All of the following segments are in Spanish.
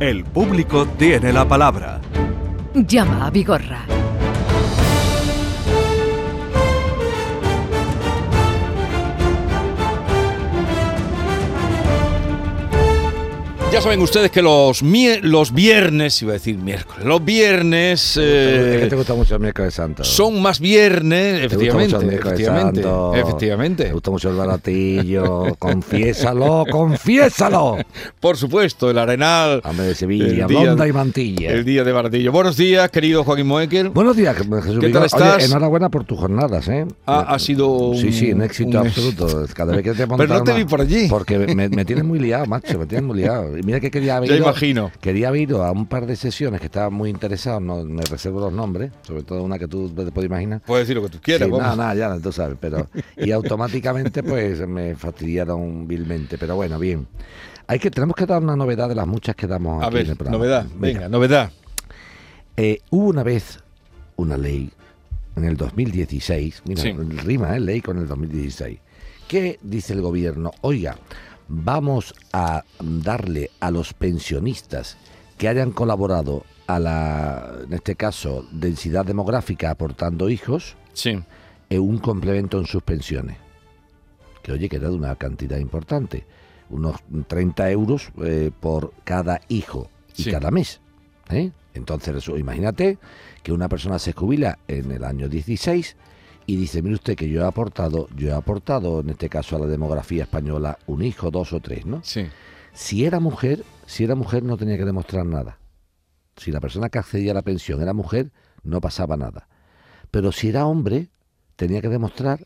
El público tiene la palabra. Llama a Vigorra. Ya saben ustedes que los, los viernes, iba a decir miércoles, los viernes eh, es que te gusta mucho el miércoles santo. son más viernes, Te gusta mucho efectivamente, el efectivamente, santo. efectivamente. Te gusta mucho el baratillo. confiésalo, confiésalo. Por supuesto, el Arenal. Hombre de Sevilla, blonda y mantilla. El día de Baratillo. Buenos días, querido Joaquín Moekel. Buenos días, Jesús ¿Qué tal estás? Oye, enhorabuena por tus jornadas, ¿eh? Ha- ha sido un- Sí, sí, un éxito un- absoluto. Cada vez que te Pero no te una- vi por allí. Porque me, me tienes muy liado, macho, me tienes muy liado. Mira que quería haber ido- imagino. Quería haber ido a un par de sesiones que estaba muy interesado, no me reservo los nombres, sobre todo una que tú te puedes imaginar. Puedes decir lo que tú quieras. Sí, nada, nada, ya tú sabes, pero y automáticamente pues me fastidiaron vilmente, pero bueno, bien. Hay que tenemos que dar una novedad de las muchas que damos A aquí en el ver, programa. novedad. Venga, novedad. Eh, hubo una vez una ley en el 2016, mira, Sí. rima, ¿eh? ley con el 2016, que dice el gobierno, oiga, vamos a darle a los pensionistas que hayan colaborado a la, en este caso, densidad demográfica aportando hijos, Sí. eh, un complemento en sus pensiones. Que oye, que da de una cantidad importante, unos 30 euros eh, por cada hijo y Sí. cada mes. ¿eh? Entonces, imagínate que una persona se jubila en el año 16 y dice, mire usted que yo he aportado, yo he aportado en este caso a la demografía española un hijo, dos o tres, ¿no? Sí. Si era mujer, si era mujer no tenía que demostrar nada. Si la persona que accedía a la pensión era mujer, no pasaba nada. Pero si era hombre, tenía que demostrar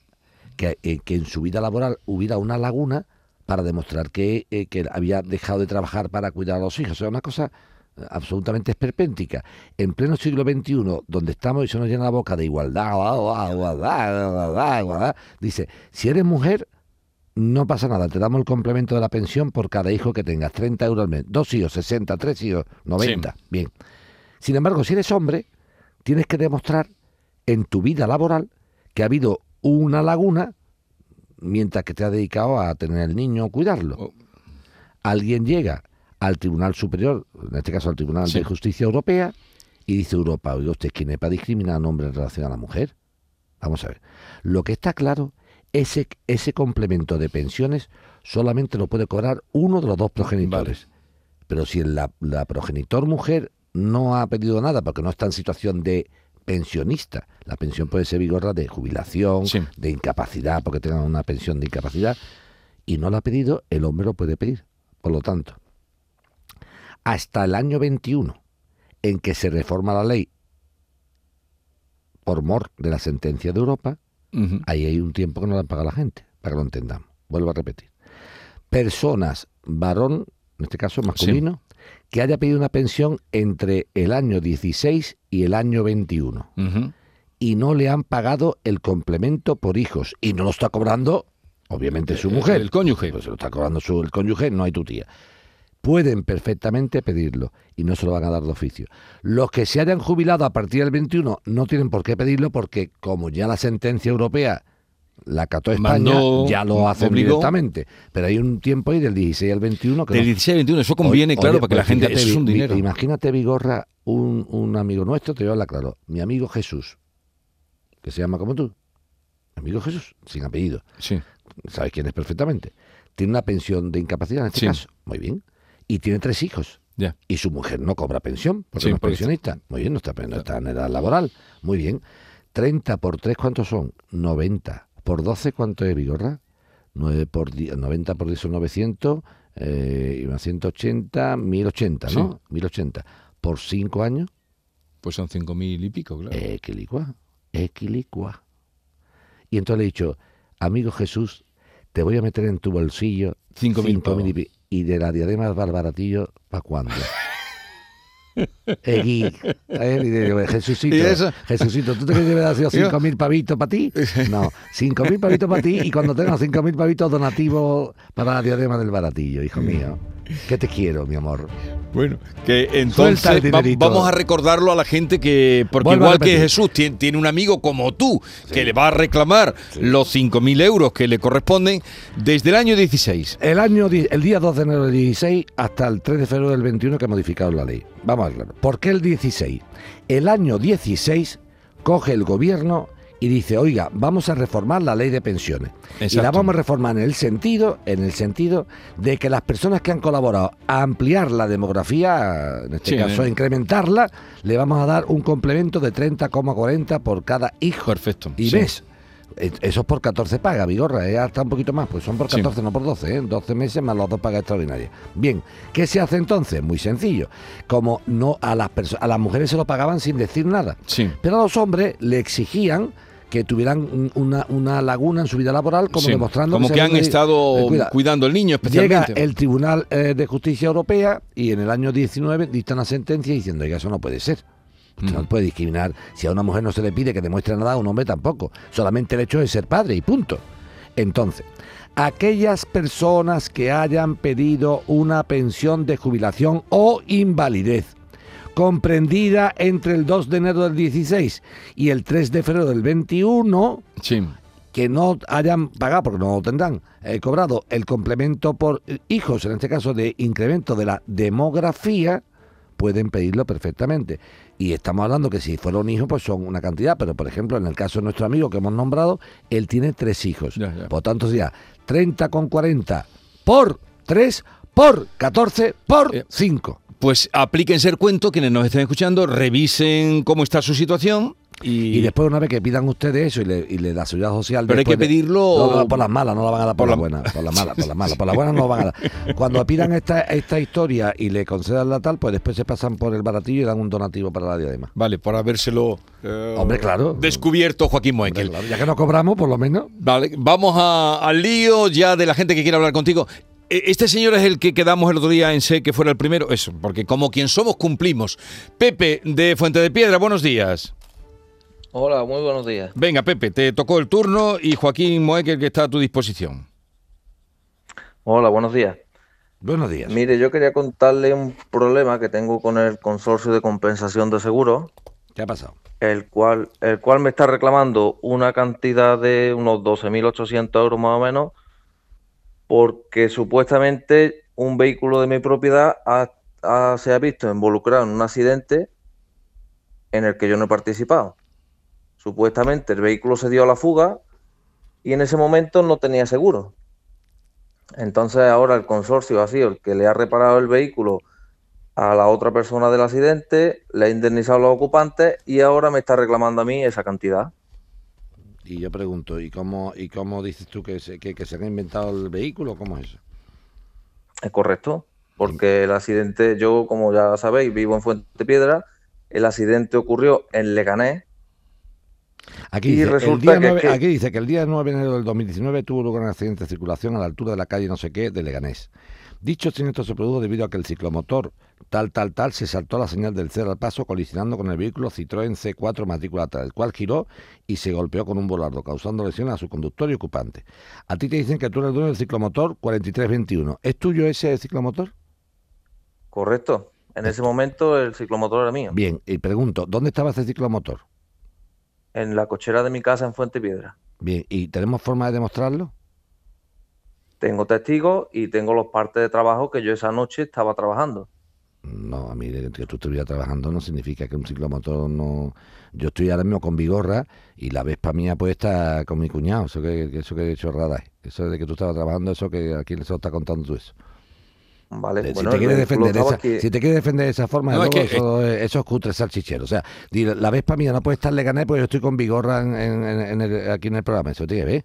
que, eh, que en su vida laboral hubiera una laguna para demostrar que, eh, que había dejado de trabajar para cuidar a los hijos. O sea, una cosa absolutamente esperpéntica. En pleno siglo XXI, donde estamos y se nos llena la boca de igualdad, igualdad, igualdad, igualdad, igualdad, dice, si eres mujer, no pasa nada, te damos el complemento de la pensión por cada hijo que tengas, 30 euros al mes, dos hijos, 60, tres hijos, 90, bien. Sin embargo, si eres hombre, tienes que demostrar en tu vida laboral que ha habido una laguna mientras que te has dedicado a tener el niño o cuidarlo. Oh. Alguien llega al Tribunal Superior, en este caso al Tribunal Sí. de Justicia Europea, y dice Europa, oiga usted, ¿quién es para discriminar a un hombre en relación a la mujer? Vamos a ver. Lo que está claro, ese, ese complemento de pensiones solamente lo puede cobrar uno de los dos progenitores. Pero si la, la progenitor mujer no ha pedido nada porque no está en situación de pensionista, la pensión puede ser vigorra de jubilación, Sí. de incapacidad, porque tenga una pensión de incapacidad, y no la ha pedido, el hombre lo puede pedir. Por lo tanto, hasta el año 21, en que se reforma la ley por mor de la sentencia de Europa, ahí hay un tiempo que no le han pagado la gente, para que lo entendamos. Vuelvo a repetir. Personas, varón, en este caso masculino, que haya pedido una pensión entre el año 16 y el año 21 Ujú. y no le han pagado el complemento por hijos y no lo está cobrando, obviamente, su El- mujer. el cónyuge. Pues se lo está cobrando su, el cónyuge, no hay tu tía. Pueden perfectamente pedirlo y no se lo van a dar de oficio. Los que se hayan jubilado a partir del 21 no tienen por qué pedirlo porque como ya la sentencia europea la acató España, Mandó, ya lo hacen obligó. directamente. Pero hay un tiempo ahí del 16 al 21 que Del no- 16 al 21, eso conviene, Oye, claro, oye, para que la gente. Eso es un dinero. Imagínate, Vigorra, un, un amigo nuestro, te voy a hablar claro, mi amigo Jesús, que se llama como tú, amigo Jesús, sin apellido, Sí. sabes quién es perfectamente. Tiene una pensión de incapacidad en este Sí. caso, muy bien, y tiene tres hijos. Ya. Y su mujer no cobra pensión, porque Sí, no es pensionista. Muy bien, no está, no está en edad laboral. Muy bien. 30 por 3, ¿cuántos son? 90. Por 12, ¿cuánto es, Vigorra? 9 por 10, 90 por 10 son 900, eh, y más 180, 1080, ¿no? 1080. Por 5 años, Pues son cinco mil y pico, claro. equilicua, equilicua. Y entonces le he dicho, amigo Jesús, te voy a meter en tu bolsillo Cinco mil cinco mil y, pi- y de la diadema del barbaratillo, ¿para cuándo? Egui, ¿eh? Jesucito, ¿tú te crees que me cinco mil pavitos para ti? No, cinco mil pavitos para ti y cuando tengas cinco mil pavitos donativos para la diadema del baratillo, hijo mío. Que te quiero, mi amor. Bueno, que entonces va- vamos a recordarlo a la gente que, porque igual que. Jesús tiene, tiene un amigo como tú que le va a reclamar los 5.000 euros que le corresponden desde el año 16. El año el día 2 de enero del 16 hasta el 3 de febrero del 21 que modificaron la ley. Vamos a ver. ¿Por qué el 16? El año 16 coge el gobierno y dice, "Oiga, vamos a reformar la ley de pensiones." Y la vamos a reformar en el sentido en el sentido de que las personas que han colaborado a ampliar la demografía, en este Sí, caso a eh. incrementarla, le vamos a dar un complemento de 30,40 por cada hijo Perfecto. y sí. mes. Eh, Eso es por 14 pagas, Vigorra, es hasta un poquito más, pues son por Sí. 14, no por 12, ¿eh? 12 meses más las dos pagas extraordinarias. Bien, ¿qué se hace entonces? Muy sencillo. Como no a las a las mujeres se lo pagaban sin decir nada, Sí. pero a los hombres le exigían que tuvieran un- una, una laguna en su vida laboral, como Sí, demostrando como que han estado eh, cuida, cuidando al niño Llega especialmente. el Tribunal eh, de Justicia Europea y en el año 19 dicta una sentencia diciendo que eso no puede ser. Usted Mm. no puede discriminar. Si a una mujer no se le pide que demuestre nada, a un hombre tampoco. Solamente el hecho de ser padre y punto. Entonces, aquellas personas que hayan pedido una pensión de jubilación o invalidez comprendida entre el 2 de enero del 16 y el 3 de febrero del 21, Sí. que no hayan pagado, porque no lo tendrán, eh, cobrado el complemento por hijos, en este caso de incremento de la demografía, pueden pedirlo perfectamente. Y estamos hablando que si fuera un hijo, pues son una cantidad, pero por ejemplo, en el caso de nuestro amigo que hemos nombrado, él tiene tres hijos. Por tanto, sería 30,40 por 3 por 14 por Eh, 5. Pues aplíquense el cuento, quienes nos estén escuchando, revisen cómo está su situación y, Y después, una vez que pidan ustedes eso y le, y le da seguridad social. Pero hay que de- pedirlo- No, no, por las malas, no la van a dar por, Por las la- buenas. Por las malas, por las malas. Por las buenas no la van a dar. Cuando pidan esta, esta historia y le concedan la tal, pues después se pasan por el baratillo y dan un donativo para la diadema. Vale, por habérselo eh, Hombre, claro. descubierto Joaquín Moekel. claro, ya que no cobramos, por lo menos. Vale, vamos a- al lío ya de la gente que quiere hablar contigo. E- Este señor es el que quedamos el otro día en sé que fuera el primero. Eso, porque como quien somos cumplimos. Pepe de Fuente de Piedra, buenos días. Hola, muy buenos días. Venga, Pepe, te tocó el turno y Joaquín Moekel que está a tu disposición. Hola, buenos días. Buenos días. Mire, yo quería contarle un problema que tengo con el consorcio de compensación de seguros, ¿Qué ha pasado? el cual, el cual me está reclamando una cantidad de unos 12.800 euros más o menos, porque supuestamente un vehículo de mi propiedad se ha visto involucrado en un accidente en el que yo no he participado. Supuestamente el vehículo se dio a la fuga y en ese momento no tenía seguro. Entonces ahora el consorcio ha sido el que le ha reparado el vehículo a la otra persona del accidente, le ha indemnizado a los ocupantes y ahora me está reclamando a mí esa cantidad. Y yo pregunto, ¿y cómo, y cómo dices tú que se, que, que se ha inventado el vehículo? ¿Cómo es eso? ¿Es correcto? Porque el accidente, yo como ya sabéis, vivo en Fuente Piedra, el accidente ocurrió en Leganés, Aquí Y dice, el día que- 9 que- aquí dice que el día 9 de enero del 2019 tuvo lugar un accidente de circulación a la altura de la calle no sé qué de Leganés. Dicho siniestro se produjo debido a que el ciclomotor tal, tal, tal se saltó la señal del cero al paso colisionando con el vehículo Citroën C4 matrícula tal, el cual giró y se golpeó con un volardo, causando lesiones a su conductor y ocupante. A ti te dicen que tú eres el dueño del ciclomotor 4321. ¿Es tuyo ese ciclomotor? ¿correcto? En ese momento el ciclomotor era mío, Bien, y pregunto, ¿dónde estaba ese ciclomotor? en la cochera de mi casa en Fuente Piedra. Bien, ¿y tenemos forma de demostrarlo? Tengo testigos y tengo los partes de trabajo que yo esa noche estaba trabajando. No, a mí de que tú estuvieras trabajando no significa que un ciclomotor no... Yo estoy ahora mismo con Vigorra y la Vespa mía puesta con mi cuñado. Eso que, que- eso que chorrada es. Eso de que tú estabas trabajando, eso que aquí les está contando tú eso. Vale, Eh, bueno, si, te el quieres vehículo defender esa, si te quieres defender de esa forma, No, de es luego, que- eso, es- eso es cutre salchichero. O sea, la Vespa mía no puede estar gané porque yo estoy con Vigorra en, en- en- en el- aquí en el programa. Eso tiene que ver.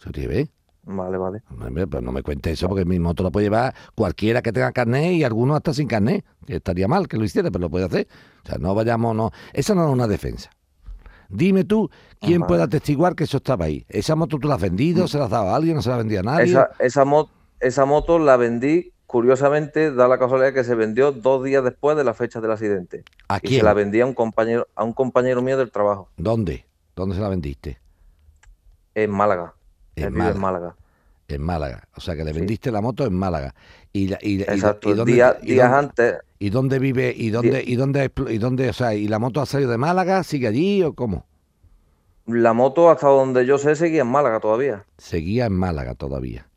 Eso tiene que ver. Vale, vale. Hombre, pero no me cuentes eso porque mi moto lo puede llevar cualquiera que tenga carnet y algunos hasta sin carnet. Que estaría mal que lo hiciera, pero lo puede hacer. O sea, no vayamos, no. Esa no es una defensa. Dime tú quién Vale. puede atestiguar que eso estaba ahí. ¿Esa moto tú la has vendido? ¿Se la has dado a alguien? ¿No se la ha vendido a nadie? Esa, esa, mo- esa moto la vendí, curiosamente, da la casualidad que se vendió dos días después de la fecha del accidente. ¿A Y quién? se la vendí a un compañero, a un compañero mío del trabajo, ¿Dónde? ¿Dónde se la vendiste? en Málaga. En Málaga. En Málaga. O sea, que le vendiste la moto en Málaga. Y, la- y, Exacto, y dónde- días dónde- antes. ¿Y dónde vive? ¿Y dónde, y dónde, y dónde, o sea, y la moto ha salido de Málaga? ¿Sigue allí o cómo? La moto, hasta donde yo sé, seguía en Málaga todavía. Seguía en Málaga todavía.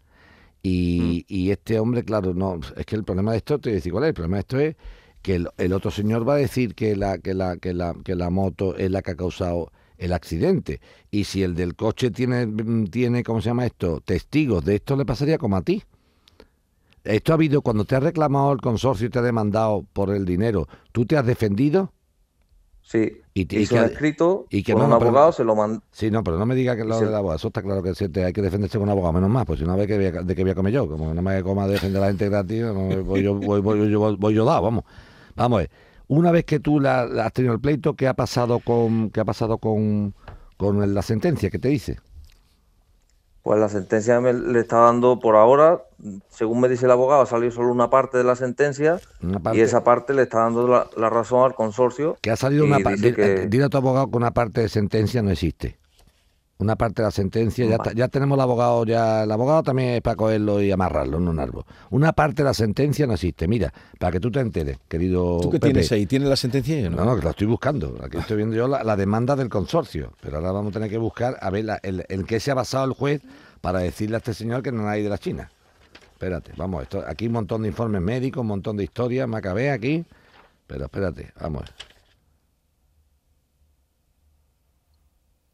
Y, y este hombre, claro, no, es que el problema de esto, te voy a decir cuál es, el problema de esto es que el, el otro señor va a decir que la, que la, que la, que la moto es la que ha causado el accidente. Y si el del coche tiene, mm, tiene, ¿cómo se llama esto? Testigos de esto le pasaría como a ti. Esto ha habido cuando te ha reclamado el consorcio y te ha demandado por el dinero, ¿tú te has defendido? Sí. Y te- y que- un escrito y que con no, un pero- abogado, se lo mandé. Sí, no, pero no me diga que lo Sí. del abogado, eso está claro que hay que defenderse con un abogado, menos más, pues si no ve que voy a- de qué voy a comer yo, como no me coma defender a la gente gratis, no, voy, yo, voy, voy- yo- voy- voy yo dado, vamos. Vamos a ver, una vez que tú la, la has tenido el pleito, ¿qué ha pasado con qué ha pasado con, con la sentencia? ¿Qué te dice? Pues la sentencia me le está dando por ahora, según me dice el abogado, ha salido solo una parte de la sentencia y esa parte le está dando la, la razón al consorcio. Que ha salido una parte. que- Dile a tu abogado que una parte de sentencia no existe. Una parte de la sentencia, ya, ya tenemos el abogado, ya el abogado también es para cogerlo y amarrarlo en un árbol. Una parte de la sentencia no existe. Mira, para que tú te enteres, querido. ¿Tú qué Pepe. tienes ahí? ¿Tienes la sentencia? y No, no, que la estoy buscando. Aquí estoy viendo yo la, la demanda del consorcio. Pero ahora vamos a tener que buscar a ver la- el- en qué se ha basado el juez para decirle a este señor que no hay de la China. Espérate, vamos, esto, aquí un montón de informes médicos, un montón de historias, me acabé aquí. Pero espérate, vamos.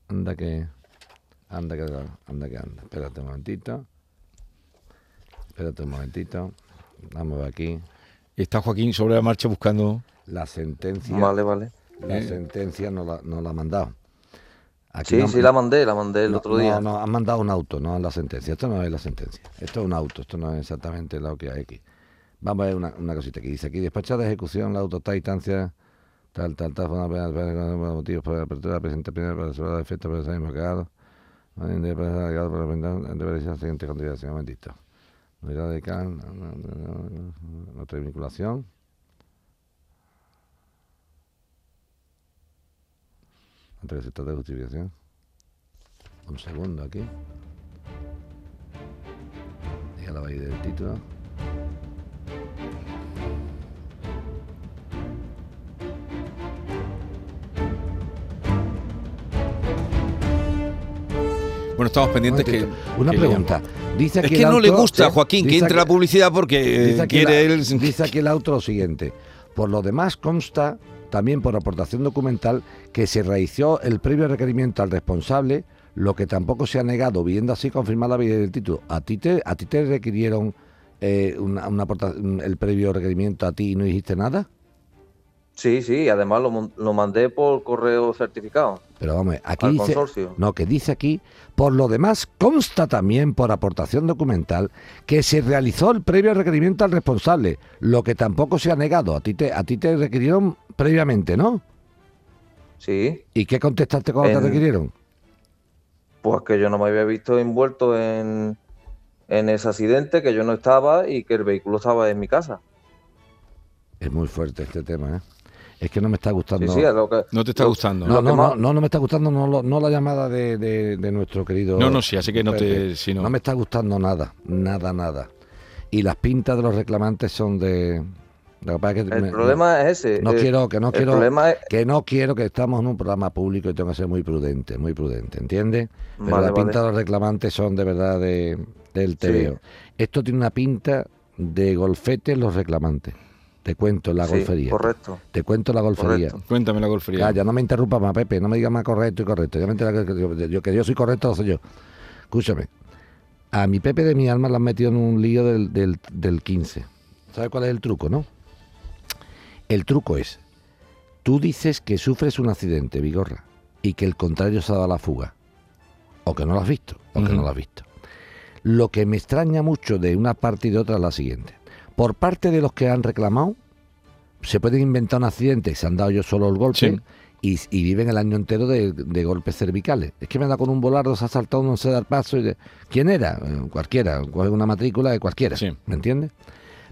Anda que. Anda que anda que anda. Espérate un momentito. Espérate un momentito. Vamos a ver aquí. Está Joaquín sobre la marcha buscando... La sentencia. Vale, vale. La sentencia no la, no la ha mandado. Aquí Sí, no- sí la mandé, la mandé el no, otro día. No, no, han mandado un auto, no la sentencia. Esto no es la sentencia. Esto es un auto, esto no es exactamente lo que hay aquí. Vamos a ver una, una cosita que dice aquí. Despachada de ejecución, la auto está a instancia, tal, tal, tal, fue una pena, pena, pena, motivos por la apertura, presente primero para resolver el mismo cagado. No hay cagado por la siguiente continuación, un momentito. Unidad de can, otra vinculación. Ante el sector de justificación. Un segundo aquí. Ya la va a ir del título. Bueno, estamos pendientes que... Una que pregunta. Dice Es que el no le gusta a Joaquín que entre la publicidad porque eh, quiere él... dice aquí el auto lo siguiente. Por lo demás consta, también por aportación documental, que se realizó el previo requerimiento al responsable, lo que tampoco se ha negado, viendo así confirmar la validez del título. ¿A ti te, a ti te requirieron eh, una, una el previo requerimiento a ti y no dijiste nada? Sí, sí, además lo, lo mandé por correo certificado. Pero vamos, aquí Al dice, consorcio. no, que dice aquí, por lo demás consta también por aportación documental que se realizó el previo requerimiento al responsable, lo que tampoco se ha negado. A ti te, a ti te requirieron previamente, ¿no? Sí, ¿Y qué contestaste cuando te requirieron? pues que yo no me había visto envuelto en, en ese accidente, que yo no estaba y que el vehículo estaba en mi casa. Es muy fuerte este tema, ¿eh? Es que no me está gustando. Sí, sí, es lo que... No te está lo- gustando. No, no, no, no, no me está gustando no, lo- no la llamada de, de- de nuestro querido. No, no, sí, así que no te- si no- me está gustando nada, nada, nada. Y las pintas de los reclamantes son de. lo que pasa es que El me- problema es ese. No eh, quiero, que no el quiero, problema es- que no quiero que estamos en un programa público y tengo que ser muy prudente, muy prudente, ¿entiendes? Pero Vale, la pinta vale. de los reclamantes son de verdad de, del TVO. Esto tiene una pinta de golfete los reclamantes. Te cuento la sí, golfería. correcto. Te cuento la golfería. Correcto. Cuéntame la golfería. Calla, no me interrumpas más, Pepe, no me digas más correcto y correcto. Ya me que, yo, que yo soy correcto, lo soy yo. Escúchame. A mi Pepe de mi alma lo han metido en un lío del, del, del 15. ¿Sabes cuál es el truco, no? El truco es, tú dices que sufres un accidente, Vigorra, y que el contrario se ha dado a la fuga. O que no lo has visto, o que no lo has visto. Lo que me extraña mucho de una parte y de otra es la siguiente. Por parte de los que han reclamado, se pueden inventar un accidente, se han dado yo solo el golpe Sí. y, y viven el año entero de, de golpes cervicales. Es que me da con un volardo, se ha saltado, no sé dar paso. Y de- ¿Quién era? Eh, Cualquiera, una matrícula de cualquiera. Sí. ¿Me entiendes?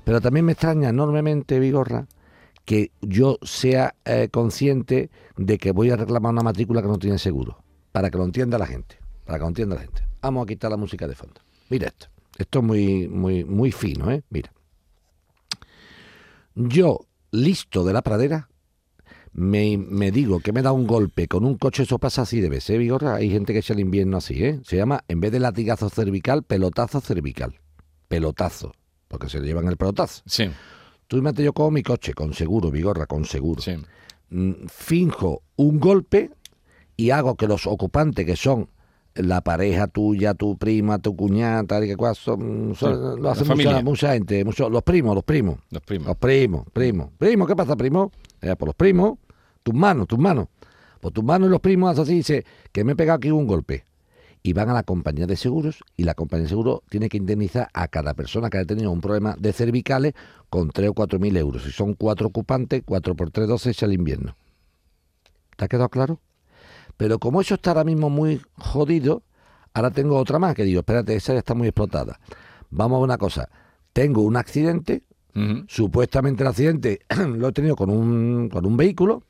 Pero también me extraña enormemente, Vigorra, que yo sea eh, consciente de que voy a reclamar una matrícula que no tiene seguro. Para que lo entienda la gente. Para que lo entienda la gente. Vamos a quitar la música de fondo. Mira esto. Esto es muy, muy, muy fino, ¿eh? Mira. Yo, listo de la pradera, me, me digo que me da un golpe con un coche, eso pasa así de veces, ¿eh, Vigorra? Hay gente que echa el invierno así, ¿eh? Se llama, en vez de latigazo cervical, pelotazo cervical. Pelotazo, porque se le llevan el pelotazo. Sí, Tú imagínate yo cojo mi coche, con seguro, Vigorra, con seguro. sí. Mm, finjo un golpe y hago que los ocupantes que son la pareja tuya, tu prima, tu cuñada, tal y que cual, son, son- Sí, lo hace mucha, mucha gente, mucho- los primos, los primos. Los primos. Los primos, primos. Primo, ¿qué pasa, primo? Eh, por los primos, tus manos, tus manos. Por tus manos y los primos hacen así, dice que me he pegado aquí un golpe. Y van a la compañía de seguros y la compañía de seguros tiene que indemnizar a cada persona que haya tenido un problema de cervicales con 3 o 4 mil euros. Si son cuatro ocupantes, 4 por 3, 12 es el invierno. ¿Te ha quedado claro? Pero como eso está ahora mismo muy jodido, ahora tengo otra más que digo, espérate, esa ya está muy explotada. Vamos a una cosa. Tengo un accidente, supuestamente el accidente lo he tenido con un, con un vehículo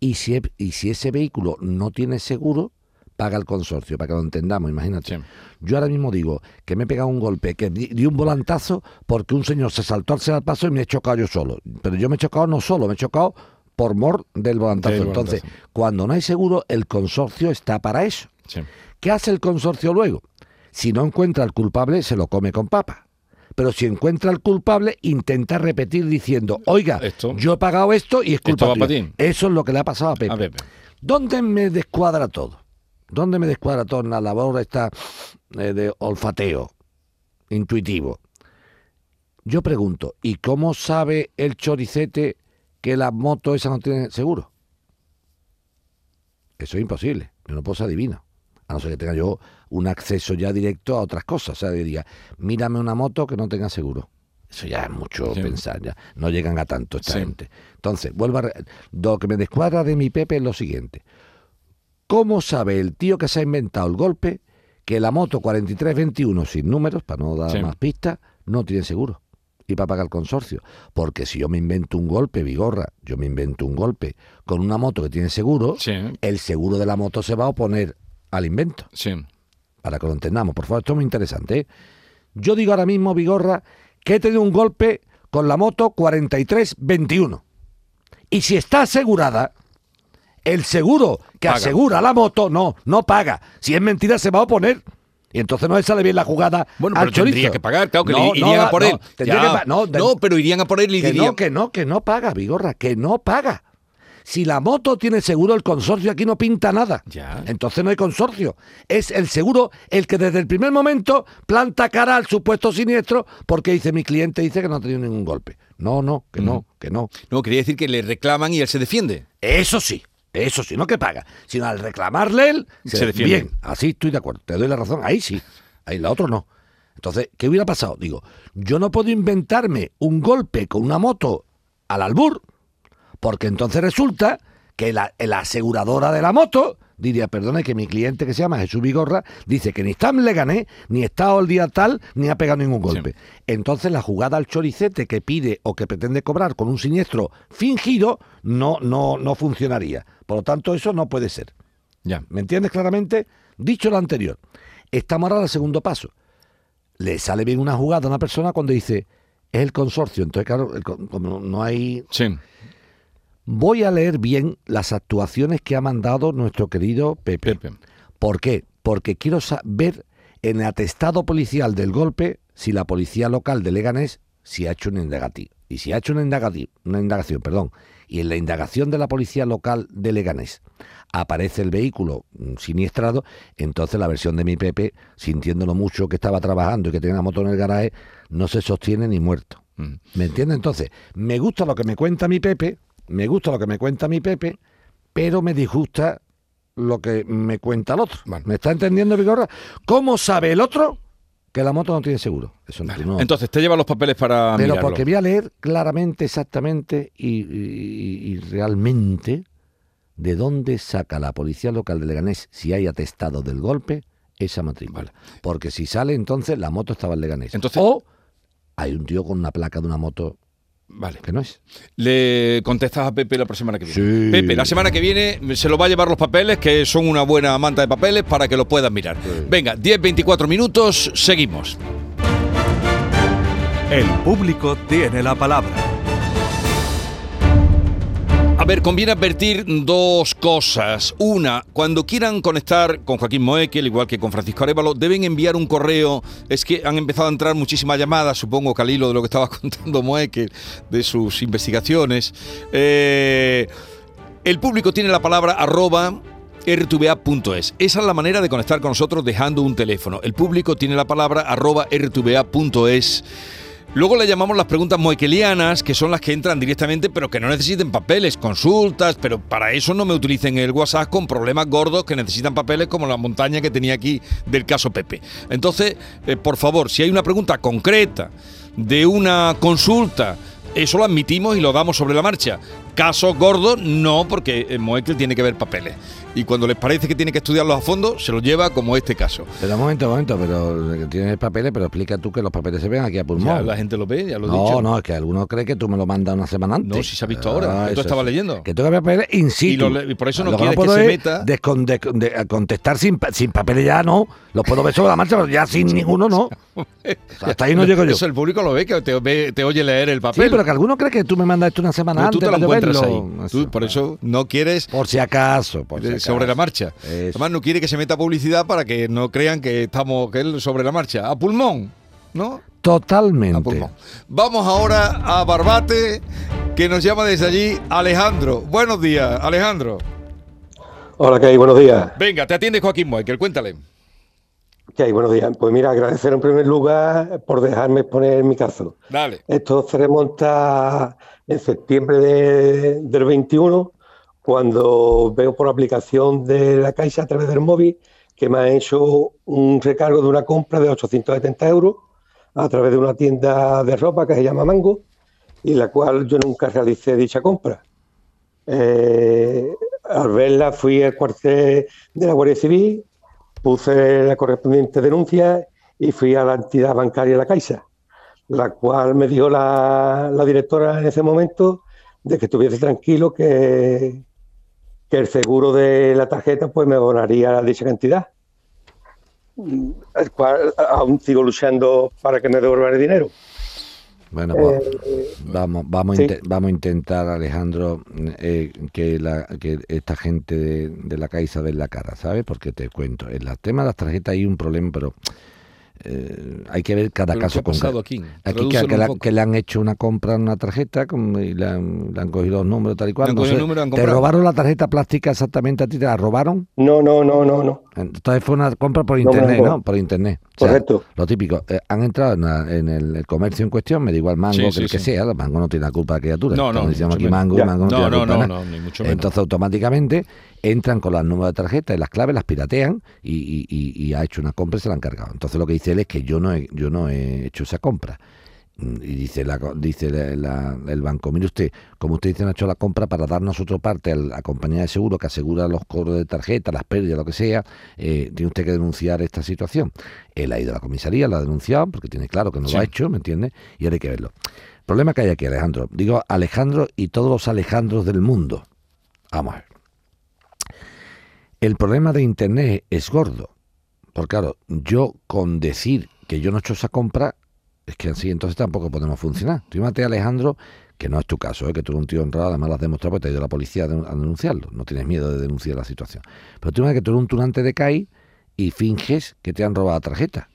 y si, y si ese vehículo no tiene seguro, paga el consorcio, para que lo entendamos, imagínate. Sí. Yo ahora mismo digo que me he pegado un golpe, que di, di un volantazo porque un señor se saltó al al paso y me he chocado yo solo. Pero yo me he chocado no solo, me he chocado por mor del volantazo. Del Entonces, volantazo. cuando no hay seguro, el consorcio está para eso. Sí. ¿Qué hace el consorcio luego? Si no encuentra al culpable, se lo come con papa. Pero si encuentra al culpable, intenta repetir diciendo, oiga, Esto- yo he pagado esto y es culpa tuya". Eso es lo que le ha pasado a Pepe. A Pepe. ¿Dónde me descuadra todo? ¿Dónde me descuadra todo en la labor esta eh, de olfateo intuitivo? Yo pregunto, ¿y cómo sabe el choricete que la moto esa no tiene seguro? Eso es imposible. Yo no puedo ser adivino. A no ser que tenga yo un acceso ya directo a otras cosas. O sea, que diga, mírame una moto que no tenga seguro. Eso ya es mucho Sí. pensar. Ya. No llegan a tanto esta Sí. gente. Entonces, vuelvo a... re- Lo que me descuadra de mi Pepe es lo siguiente. ¿Cómo sabe el tío que se ha inventado el golpe que la moto 4321 sin números, para no dar Sí. más pistas, no tiene seguro? Y para pagar el consorcio. Porque si yo me invento un golpe, Vigorra, yo me invento un golpe con una moto que tiene seguro, Sí. el seguro de la moto se va a oponer al invento. Sí. Para que lo entendamos, por favor, esto es muy interesante. ¿eh? Yo digo ahora mismo, Vigorra, que he tenido un golpe con la moto 4321. Y si está asegurada, el seguro que Paga. asegura la moto, no, no paga. Si es mentira, se va a oponer. Y entonces no le sale bien la jugada Bueno, al pero tendría chorizo. que pagar, claro, que No, le no irían va- a por no, él. tendría que no, no, pero irían a por él y que dirían... no, que no, que no paga, Vigorra, que no paga. Si la moto tiene seguro, el consorcio aquí no pinta nada. Ya. Entonces no hay consorcio. Es el seguro el que desde el primer momento planta cara al supuesto siniestro porque dice mi cliente dice que no ha tenido ningún golpe. No, no, que no, que no. No, quería decir que le reclaman y él se defiende. Eso sí, eso sí, no que paga, sino al reclamarle él se, Se defiende. Bien, así estoy de acuerdo, te doy la razón, ahí sí, ahí la otro no. Entonces, ¿qué hubiera pasado? Digo, yo no puedo inventarme un golpe con una moto al albur, porque entonces resulta que la, la aseguradora de la moto diría, perdone que mi cliente que se llama Jesús Vigorra dice que ni está en Leganés, ni está el día tal, ni ha pegado ningún golpe. Entonces la jugada al choricete que pide o que pretende cobrar con un siniestro fingido no, no, no funcionaría. Por lo tanto, eso no puede ser. Ya. ¿Me entiendes claramente? Dicho lo anterior, estamos ahora al segundo paso. Le sale bien una jugada a una persona cuando dice, es el consorcio. Entonces, claro, el como no hay Sí. Voy a leer bien las actuaciones que ha mandado nuestro querido Pepe. Pepe. ¿Por qué? Porque quiero saber en el atestado policial del golpe si la policía local de Leganés si ha hecho una indagación. Y si ha hecho una, indagati- una indagación, perdón, y en la indagación de la policía local de Leganés aparece el vehículo mm, siniestrado, entonces la versión de mi Pepe, sintiéndolo mucho que estaba trabajando y que tenía la moto en el garaje, no se sostiene ni muerto. Mm. ¿Me entiendes? Entonces, me gusta lo que me cuenta mi Pepe, me gusta lo que me cuenta mi Pepe, pero me disgusta lo que me cuenta el otro. ¿Me está entendiendo, Vigorra? ¿Cómo sabe el otro que la moto no tiene seguro? Eso no- no- Entonces, te lleva los papeles para pero mirarlo. porque voy a leer claramente, exactamente y, y- y realmente de dónde saca la policía local de Leganés, si hay atestado del golpe, esa matrícula. Porque si sale, entonces la moto estaba en Leganés. Entonces- o hay un tío con una placa de una moto Vale. que no es. Le contestas a Pepe la próxima semana que viene. Sí. Pepe, la semana que viene se lo va a llevar los papeles, que son una buena manta de papeles, para que lo puedas mirar. Venga, 10-24 minutos, seguimos. El público tiene la palabra. A ver, conviene advertir dos cosas. Una, cuando quieran conectar con Joaquín Moekel, igual que con Francisco Arevalo, deben enviar un correo. Es que han empezado a entrar muchísimas llamadas, supongo, Calilo, de lo que estaba contando Moekel, de sus investigaciones. Eh, el público tiene la palabra arroba rtva.es. Esa es la manera de conectar con nosotros dejando un teléfono. El público tiene la palabra arroba rtva.es. Luego le llamamos las preguntas moekelianas, que son las que entran directamente, pero que no necesiten papeles, consultas, pero para eso no me utilicen el WhatsApp con problemas gordos que necesitan papeles, como la montaña que tenía aquí del caso Pepe. Entonces, eh, por favor, si hay una pregunta concreta de una consulta, eso lo admitimos y lo damos sobre la marcha. Casos gordos, no, porque en Moekel tiene que ver papeles. Y cuando les parece que tiene que estudiarlos a fondo, se los lleva como este caso. Pero un momento, un momento, pero tienes papeles, pero explica tú que los papeles se ven aquí a Ya pulmón. la gente lo ve, ya lo he no, dicho. no, es que algunos creen que tú me lo mandas una semana antes. No, si se ha visto ahora, que tú estabas es. leyendo. Que tengo que ver papeles in situ. Y lo le- y por eso no Lo quieres que se meta. de- de- contestar sin, sin papeles ya no. Los puedo ver sobre la marcha, pero ya sin ninguno no. O sea, hasta ahí no llego yo. Eso el público lo ve, que te, oye leer el Sí, papel. pero que alguno cree que tú me mandas esto una semana antes. tú te lo ahí. Tú, por eso no quieres Por si acaso. Por si acaso. sobre la marcha. Eso. Además no quiere que se meta publicidad para que no crean que estamos que él sobre la marcha. A pulmón, ¿no? A Totalmente. pulmón. Vamos ahora a Barbate, que nos llama desde allí Alejandro. Buenos días, Alejandro. Hola, ¿qué hay? Buenos días. Venga, te atiende Joaquín Moekel, cuéntale. ¿Qué hay? Buenos días. Pues mira, agradecer en primer lugar por dejarme exponer mi caso. Dale. Esto se remonta en septiembre de- del 21, cuando veo por aplicación de la Caixa a través del móvil que me han hecho un recargo de una compra de 870 euros a través de una tienda de ropa que se llama Mango y la cual yo nunca realicé dicha compra. Eh, al verla fui al cuartel de la Guardia Civil, puse la correspondiente denuncia y fui a la entidad bancaria La Caixa, la cual me dijo la, la directora en ese momento de que estuviese tranquilo que, que el seguro de la tarjeta pues me abonaría dicha cantidad. El cual aún sigo luchando para que me devuelvan el dinero. Bueno, pues Eh, vamos, vamos, a sí. vamos a intentar, Alejandro, eh, que, la, que esta gente de, de la Caixa dé la cara, ¿sabes? Porque te cuento, en el tema de las tarjetas hay un problema, pero eh, hay que ver cada ¿Pero qué caso concreto. aquí? Aquí que, la- le han hecho una compra en una tarjeta con- y le han, le han cogido los números tal y cual. No sé, número, ¿Te robaron la tarjeta plástica exactamente a ti? ¿Te la robaron? no, no, no, no, no. Entonces fue una compra por internet, ¿no? Por internet. O sea, Correcto. lo típico, eh, han entrado en, la- en el, el comercio en cuestión, me da igual mango Sí, que sí, el que sí. sea, el mango no tiene la culpa de la criatura. No, no, aquí mango, mango no, No, tiene la no, culpa no, de nada. no, ni mucho menos. Entonces automáticamente entran con las números de tarjeta y las claves, las piratean y, y- y- y ha hecho una compra y se la han cargado. Entonces lo que dice él es que yo no he, yo no he hecho esa compra. Mm, Y dice, la, dice la- la- el banco, mire usted, como usted dice, no ha hecho la compra para darnos otra parte a la compañía de seguro que asegura los cobros de tarjeta, las pérdidas, lo que sea, eh, tiene usted que denunciar esta situación. Él ha ido a la comisaría, la ha denunciado, porque tiene claro que no Sí. lo ha hecho, ¿me entiende? Y ahora hay que verlo. Problema que hay aquí, Alejandro. Digo Alejandro y todos los Alejandros del mundo. Vamos a ver. El problema de Internet es gordo. Porque claro, yo con decir que yo no he hecho esa compra, es que así entonces tampoco podemos funcionar. Tú imagínate, Alejandro, que no es tu caso, ¿eh? que tú eres un tío honrado, además lo has demostrado porque te ha ido la policía a denunciarlo. No tienes miedo de denunciar la situación. Pero tú imagínate que tú eres un tunante de CAI y finges que te han robado la tarjeta.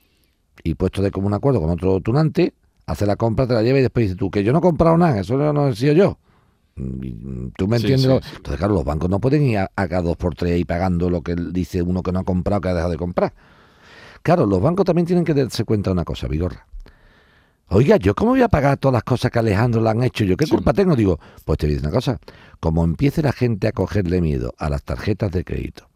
Y puesto de común acuerdo con otro tunante, hace la compra, te la lleva y después dices tú que yo no he comprado nada, eso no, no he sido yo. Mm, ¿Tú me entiendes? sí, lo- sí. Entonces, claro, los bancos no pueden ir a, a cada dos por tres y pagando lo que dice uno que no ha comprado, que ha dejado de comprar. Claro, los bancos también tienen que darse cuenta de una cosa, Vigorra. Oiga, ¿yo cómo voy a pagar todas las cosas que Alejandro le han hecho? ¿Yo qué Sí. culpa tengo? Digo, pues te voy a decir una cosa. Como empiece la gente a cogerle miedo a las tarjetas de crédito,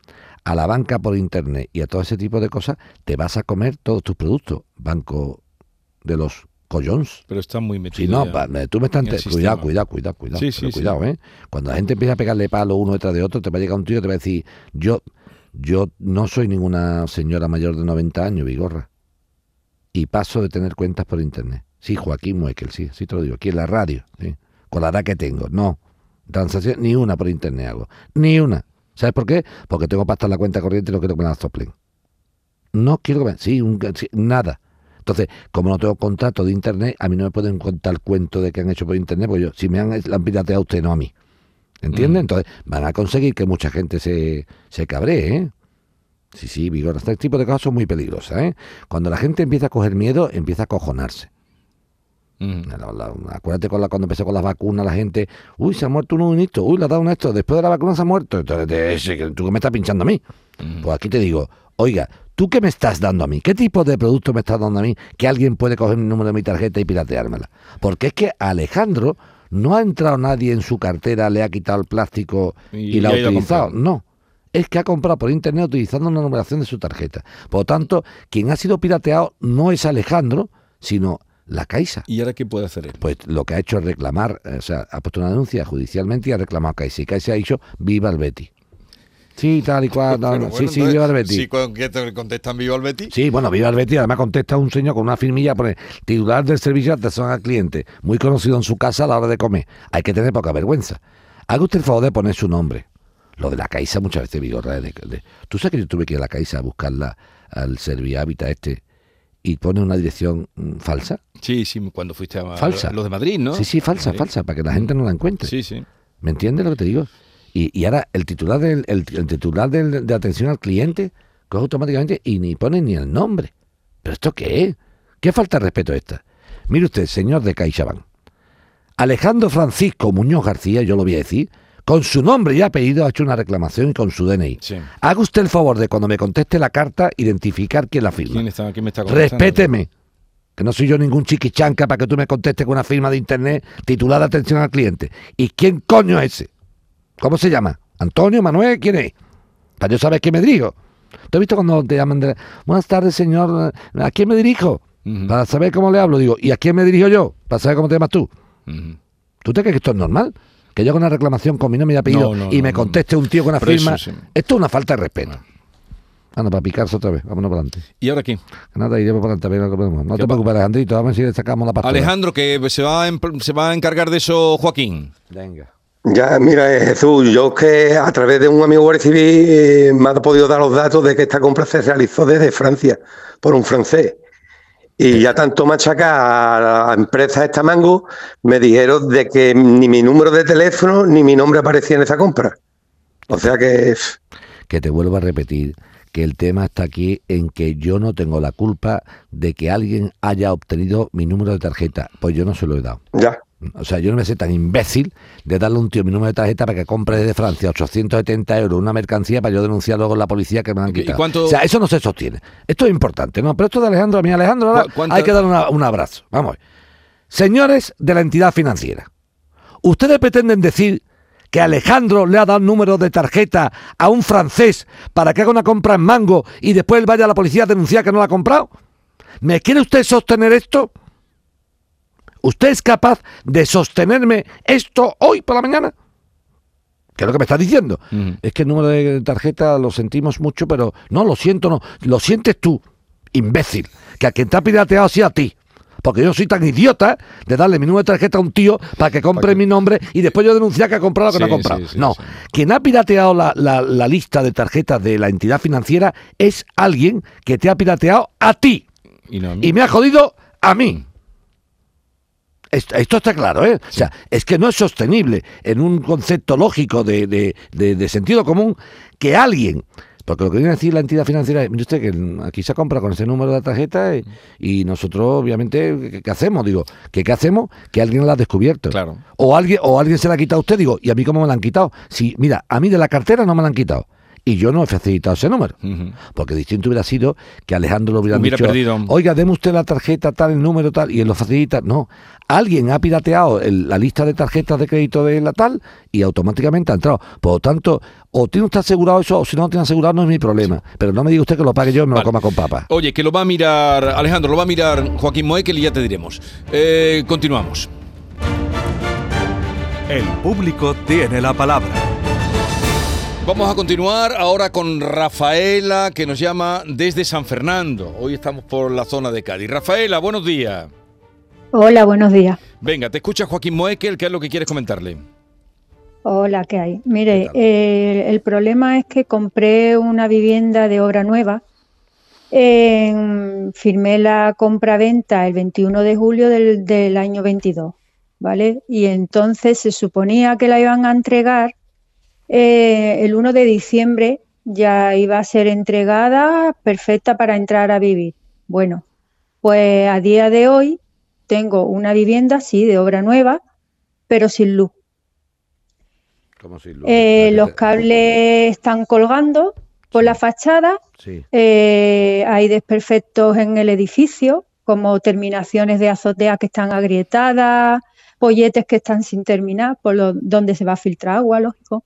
a la banca por internet y a todo ese tipo de cosas, te vas a comer todos tus productos. Banco de los collons. Pero está muy metido. Si no, pa- tú me estás... en Cuidado, cuidado, cuidado, cuidado. Sí, sí, sí. cuidado, ¿eh? Cuando la gente empieza a pegarle palo uno detrás de otro, te va a llegar un tío y te va a decir, yo, yo no soy ninguna señora mayor de 90 años, Vigorra. Y paso de tener cuentas por internet. Sí, Joaquín Muekel, sí, sí te lo digo. Aquí en la radio, sí. Con la edad que tengo, no. Transacción, ni una por internet hago. Ni una. ¿Sabes por qué? Porque tengo para estar la cuenta corriente y no quiero que me la soplen. No quiero que me... Sí, un- sí, nada. Entonces, como no tengo contrato de internet, a mí no me pueden contar cuento de que han hecho por internet, porque yo, si me han, la han pirateado a usted, no a mí. ¿Entiende? Mm. Entonces, van a conseguir que mucha gente se, se cabree, ¿eh? Sí, sí, Vigor, este tipo de cosas son muy peligrosas, ¿eh? Cuando la gente empieza a coger miedo, empieza a cojonarse. Mm. La- la- acuérdate con la, cuando empezó con las vacunas, la gente, uy, se ha muerto un unito, uy, le ha dado un esto, después de la vacuna se ha muerto. Entonces, tú que me estás pinchando a mí. Mm. Pues aquí te digo, oiga, ¿tú qué me estás dando a mí? ¿Qué tipo de producto me estás dando a mí que alguien puede coger mi número de mi tarjeta y pirateármela? Porque es que Alejandro no ha entrado nadie en su cartera, le ha quitado el plástico Y- y, la ha utilizado. No. Es que ha comprado por internet utilizando una numeración de su tarjeta. Por lo tanto, quien ha sido pirateado no es Alejandro, sino la Caixa. ¿Y ahora qué puede hacer él? Pues lo que ha hecho es reclamar, eh, o sea, ha puesto una denuncia judicialmente y ha reclamado a Caixa. Y Caixa ha dicho, viva el Betty. Sí, tal y cual. bueno, sí, sí, entonces, viva el con- que te contestan viva el Betty. Sí, bueno, viva el. Además contesta un señor con una firmilla, pone titular del servicio de atención al cliente, muy conocido en su casa a la hora de comer. Hay que tener poca vergüenza. Haga usted el favor de poner su nombre. Lo de la Caixa muchas veces vigorra. De, de- Tú sabes que yo tuve que ir a la Caixa a buscarla al Servihábitat este y pone una dirección mm, falsa. Sí, sí, cuando fuiste a Falsa. los de Madrid, ¿no? Sí, sí, falsa, Sí. falsa, para que la gente no la encuentre. Sí, sí. ¿Me entiendes lo que te digo? Y, y ahora el titular del el, el titular del- de atención al cliente coge automáticamente y ni pone ni el nombre. ¿Pero esto qué es? ¿Qué falta de respeto es esta? Mire usted, señor de CaixaBank. Alejandro Francisco Muñoz García, yo lo voy a decir, con su nombre y apellido ha hecho una reclamación y con su DNI. Sí. Haga usted el favor de cuando me conteste la carta identificar quién la firma. ¿Quién, está, quién me está? Respéteme. Que no soy yo ningún chiquichanca para que tú me contestes con una firma de internet titulada Atención al cliente. ¿Y quién coño es ese? ¿Cómo se llama? ¿Antonio? ¿Manuel? ¿Quién es? Para yo saber a quién me dirijo. ¿Te has visto cuando te llaman de... Buenas tardes, señor. ¿A quién me dirijo? Para saber cómo le hablo. Digo, ¿y a quién me dirijo yo? Para saber cómo te llamas tú. Ujú. ¿Tú te crees que esto es normal? Que yo haga una reclamación con mi nombre y apellido No, no, y me no. conteste un tío con una eso firma. sí. Esto es una falta de respeto. Anda, para picarse otra vez. Vámonos para adelante. ¿Y ahora qué? Nada, iremos para adelante. No ¿Qué te preocupes, Alejandrito. Vamos a ver si le sacamos la pastora. Alejandro, que se va, a, em- se va a encargar de eso Joaquín. Venga. Ya, mira, eh, Jesús, yo es que a través de un amigo guardia civil eh, me ha podido dar los datos de que esta compra se realizó desde Francia por un francés. Y ya tanto machacar a la empresa esta Mango, me dijeron de que ni mi número de teléfono ni mi nombre aparecía en esa compra. O sea que que te vuelvo a repetir que el tema está aquí en que yo no tengo la culpa de que alguien haya obtenido mi número de tarjeta, pues yo no se lo he dado. ya. O sea, yo no me sé tan imbécil de darle a un tío mi número de tarjeta para que compre desde Francia 870 euros una mercancía para yo denunciar luego en la policía que me han ¿Y quitado. cuánto- O sea, eso no se sostiene. Esto es importante, ¿no? Pero esto de Alejandro, a mí Alejandro, ahora ¿Cu- cuánta- hay que darle una- un abrazo. Vamos. a. Señores de la entidad financiera, ¿ustedes pretenden decir que Alejandro le ha dado un número de tarjeta a un francés para que haga una compra en mango y después él vaya a la policía a denunciar que no la ha comprado? ¿Me quiere usted sostener esto? ¿Usted es capaz de sostenerme esto hoy por la mañana? ¿Qué es lo que me está diciendo? Es que el número de tarjeta lo sentimos mucho, pero no, lo siento, no. Lo sientes tú, imbécil, que a quien te ha pirateado ha sido a ti. Porque yo soy tan idiota de darle mi número de tarjeta a un tío para que compre Para mi nombre y después yo denunciar que ha comprado lo que no ha comprado. sí, sí, no, quien ha pirateado la, la- la lista de tarjetas de la entidad financiera es alguien que te ha pirateado a ti Y, no a mí. y me ha jodido a mí. Esto, está claro, ¿eh? O sea, es que no es sostenible en un concepto lógico de, de- de- de sentido común que alguien, porque lo que viene a decir la entidad financiera es, mire usted que aquí se compra con ese número de tarjeta y, y nosotros, obviamente, ¿qué, qué hacemos? Digo, ¿qué, ¿qué hacemos? Que alguien la ha descubierto. Claro. O alguien, o alguien se la ha quitado a usted, digo, ¿y a mí cómo me la han quitado? Si, mira, a mí de la cartera no me la han quitado. Y yo no he facilitado ese número. Porque distinto hubiera sido que Alejandro lo hubiera, Hubiera dicho, perdido. oiga, deme usted la tarjeta tal, el número tal, y él lo facilita. No, alguien ha pirateado el- la lista de tarjetas de crédito de la tal y automáticamente ha entrado. Por lo tanto, o tiene usted asegurado eso, o si no lo tiene asegurado no es mi problema. Pero no me diga usted que lo pague yo y me Vale. lo coma con papa. Oye, que lo va a mirar, Alejandro, lo va a mirar Joaquín Moekel y ya te diremos. Eh, continuamos. El público tiene la palabra. Vamos a continuar ahora con Rafaela, que nos llama desde San Fernando. Hoy estamos por la zona de Cádiz. Rafaela, buenos días. Hola, buenos días. Venga, te escucha Joaquín Moekel, ¿qué es lo que quieres comentarle? Hola, ¿qué hay? Mire, eh, el problema es que compré una vivienda de obra nueva firmé la compra-venta el 21 de julio del, del año 22, ¿vale? Y entonces se suponía que la iban a entregar eh, el 1 de diciembre, ya iba a ser entregada perfecta para entrar a vivir. Bueno, pues a día de hoy tengo una vivienda, sí, de obra nueva, pero sin luz. Como si lo- Eh, los te- cables están colgando por la fachada, Sí. eh, hay desperfectos en el edificio, como terminaciones de azotea que están agrietadas, polletes que están sin terminar, por lo, donde se va a filtrar agua, lógico.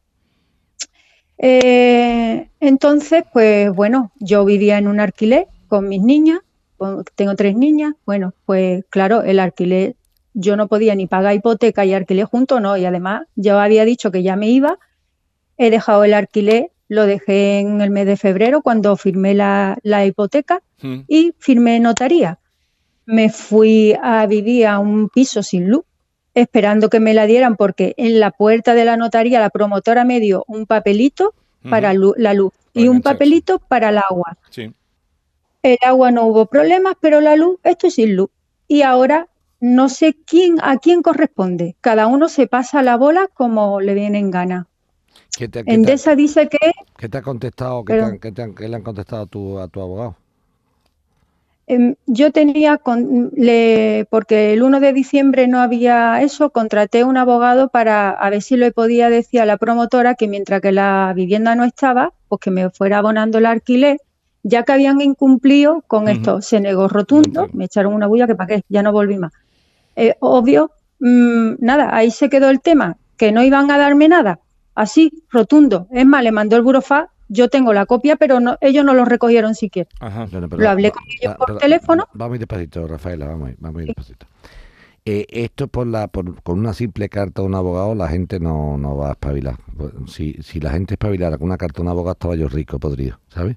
Eh, entonces, pues bueno, yo vivía en un alquiler con mis niñas, con- tengo tres niñas, bueno, pues claro, el alquiler, yo no podía ni pagar hipoteca y alquiler juntos, no, y además yo había dicho que ya me iba, he dejado el alquiler, lo dejé en el mes de febrero cuando firmé la, la hipoteca Mm. y firmé notaría. Me fui a vivir a un piso sin luz, esperando que me la dieran porque en la puerta de la notaría la promotora me dio un papelito para lu- la luz y un papelito para el agua. Sí. El agua no hubo problemas, pero la luz, estoy sin luz. Y ahora no sé quién a quién corresponde. Cada uno se pasa la bola como le viene en gana. ¿Qué te, qué te- Endesa dice que qué te ha contestado? ¿Qué, te Pero- han- qué te han- qué le han contestado a tu, a tu abogado? Em, yo tenía, con- le- porque el 1 de diciembre no había eso, contraté un abogado para a ver si le podía decir a la promotora que mientras que la vivienda no estaba, pues que me fuera abonando el alquiler, ya que habían incumplido con esto. Se negó rotundo, me echaron una bulla que para qué, ya no volví más. Eh, obvio, mm, nada, ahí se quedó el tema, que no iban a darme nada, así, rotundo. Es más, le mandó el burofax, yo tengo la copia, pero no, ellos no lo recogieron siquiera. Ajá. Bueno, Lo hablé con ellos por teléfono. Vamos a ir despacito, Rafaela, vamos a ir, vamos a ir despacito. Eh, esto por la, por, con una simple carta de un abogado la gente no, no va a espabilar. Pues, Si, si la gente espabilara con una carta de un abogado estaba yo rico podrido, ¿sabes?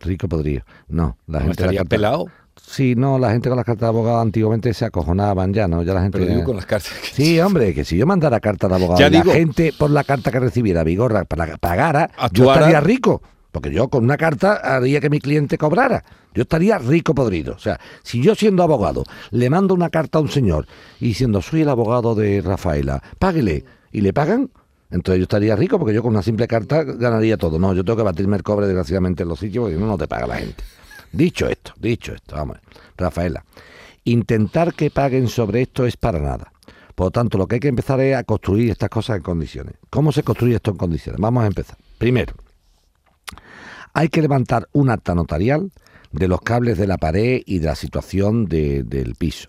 Rico podrido. No, la ¿No gente... la estaría carta- pelado? Sí, no, la gente con las cartas de abogado antiguamente se acojonaban ya, ¿no? Ya la gente... Pero digo con las cartas. Sí, hombre, que si yo mandara carta de abogado Ya la digo. gente por la carta que recibiera Vigorra para que pagara, yo estaría rico. Porque yo con una carta haría que mi cliente cobrara. Yo estaría rico podrido. O sea, si yo siendo abogado le mando una carta a un señor y diciendo soy el abogado de Rafaela, páguele, y le pagan, entonces yo estaría rico porque yo con una simple carta ganaría todo. No, yo tengo que batirme el cobre desgraciadamente en los sitios porque no, no te paga la gente. Dicho esto, dicho esto, vamos. Rafaela, intentar que paguen sobre esto es para nada. Por lo tanto, lo que hay que empezar es a construir estas cosas en condiciones. ¿Cómo se construye esto en condiciones? Vamos a empezar. Primero, hay que levantar un acta notarial de los cables de la pared y de la situación de- del piso.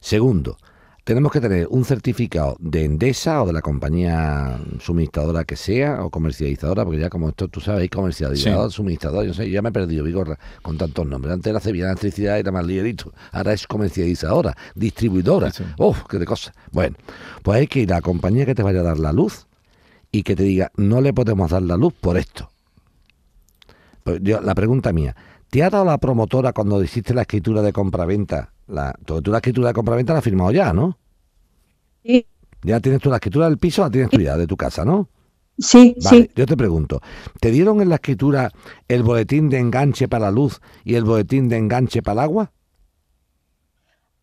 Segundo, tenemos que tener un certificado de Endesa o de la compañía suministradora que sea o comercializadora, porque ya como esto tú sabes, hay comercializador, suministrador, yo sé, ya me he perdido, Vigorra, con tantos nombres. Antes la Sevilla Electricidad era más ligerito, ahora es comercializadora, distribuidora. Sí, sí. ¡Uf, qué de cosas! Bueno, pues hay que ir a la compañía que te vaya a dar la luz y que te diga, no le podemos dar la luz por esto. Pues yo, la pregunta mía, ¿te ha dado la promotora cuando hiciste la escritura de compraventa? La, tú, tú la escritura de compraventa la has firmado ya, ¿no? Sí, Ya tienes tú la escritura del piso, la tienes tú ya, de tu casa, ¿no? sí, Vale, sí. yo te pregunto, ¿te dieron en la escritura el boletín de enganche para la luz y el boletín de enganche para el agua?